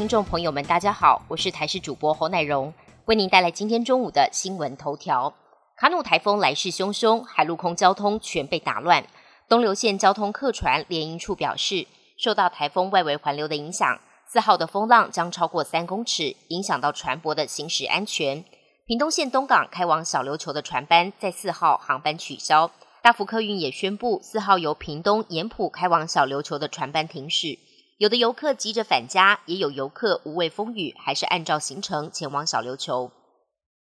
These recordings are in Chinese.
听众朋友们，大家好，我是台视主播侯乃荣，为您带来今天中午的新闻头条。卡努台风来势汹汹，海陆空交通全被打乱。东流线交通客船联营处表示，受到台风外围环流的影响，四号的风浪将超过三公尺，影响到船舶的行驶安全。屏东县东港开往小琉球的船班在四号航班取消，大福客运也宣布四号由屏东盐埔开往小琉球的船班停驶。有的游客急着返家，也有游客无畏风雨，还是按照行程前往小琉球。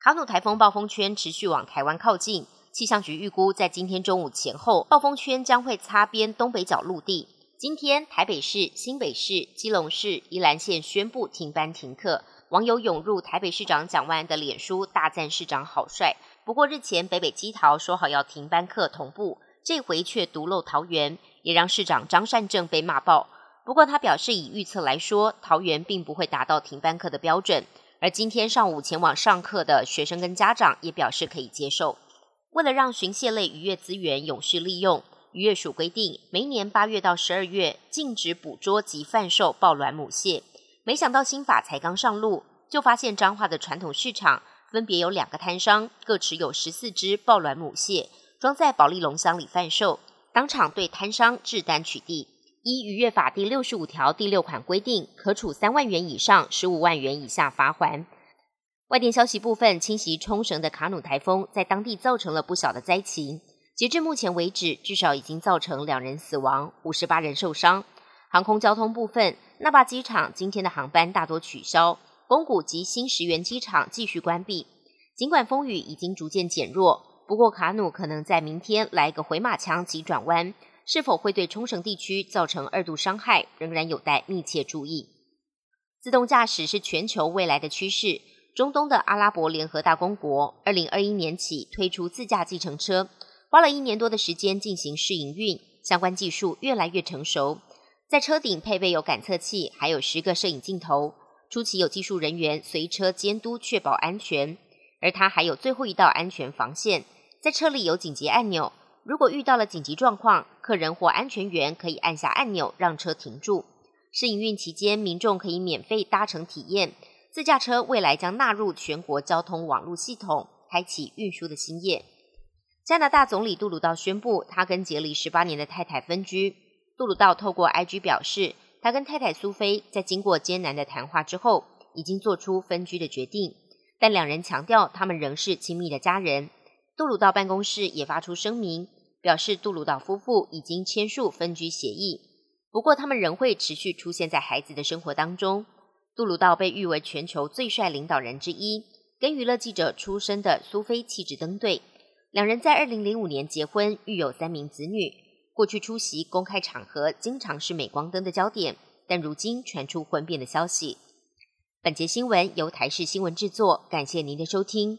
卡努台风暴风圈持续往台湾靠近，气象局预估在今天中午前后，暴风圈将会擦边东北角陆地。今天台北市、新北市、基隆市、宜兰县宣布停班停课，网友涌入台北市长蒋万安的脸书大赞市长好帅。不过日前北北基桃说好要停班课同步，这回却独漏桃园，也让市长张善政被骂爆。不过，他表示，以预测来说，桃园并不会达到停班课的标准。而今天上午前往上课的学生跟家长也表示可以接受。为了让巡蟹类渔业资源永续利用，渔业署规定，每年八月到十二月禁止捕捉及贩售抱卵母蟹。没想到新法才刚上路，就发现彰化的传统市场分别有两个摊商，各持有十四只抱卵母蟹，装在保利龙箱里贩售，当场对摊商制单取缔。依渔业法第六十五条第六款规定，可处三万元以上十五万元以下罚款。外电消息部分，侵袭冲绳的卡努台风在当地造成了不小的灾情。截至目前为止，至少已经造成两人死亡，五十八人受伤。航空交通部分，那霸机场今天的航班大多取消，宫古及新石原机场继续关闭。尽管风雨已经逐渐减弱，不过卡努可能在明天来个回马枪急转弯。是否会对冲绳地区造成二度伤害，仍然有待密切注意。自动驾驶是全球未来的趋势。中东的阿拉伯联合大公国，二零二一年起推出自驾计程车，花了一年多的时间进行试营运，相关技术越来越成熟。在车顶配备有感测器，还有十个摄影镜头。初期有技术人员随车监督，确保安全。而它还有最后一道安全防线，在车里有紧急按钮。如果遇到了紧急状况，客人或安全员可以按下按钮让车停住。试营运期间，民众可以免费搭乘体验。自驾车未来将纳入全国交通网络系统，开启运输的新业。加拿大总理杜鲁道宣布，他跟结离十八年的太太分居。杜鲁道透过 IG 表示，他跟太太苏菲在经过艰难的谈话之后，已经做出分居的决定。但两人强调，他们仍是亲密的家人。杜鲁道办公室也发出声明。表示杜鲁道夫妇已经签署分居协议，不过他们仍会持续出现在孩子的生活当中。杜鲁道被誉为全球最帅领导人之一，跟娱乐记者出身的苏菲气质登对。两人在二零零五年结婚，育有三名子女。过去出席公开场合经常是镁光灯的焦点，但如今传出婚变的消息。本节新闻由台视新闻制作，感谢您的收听。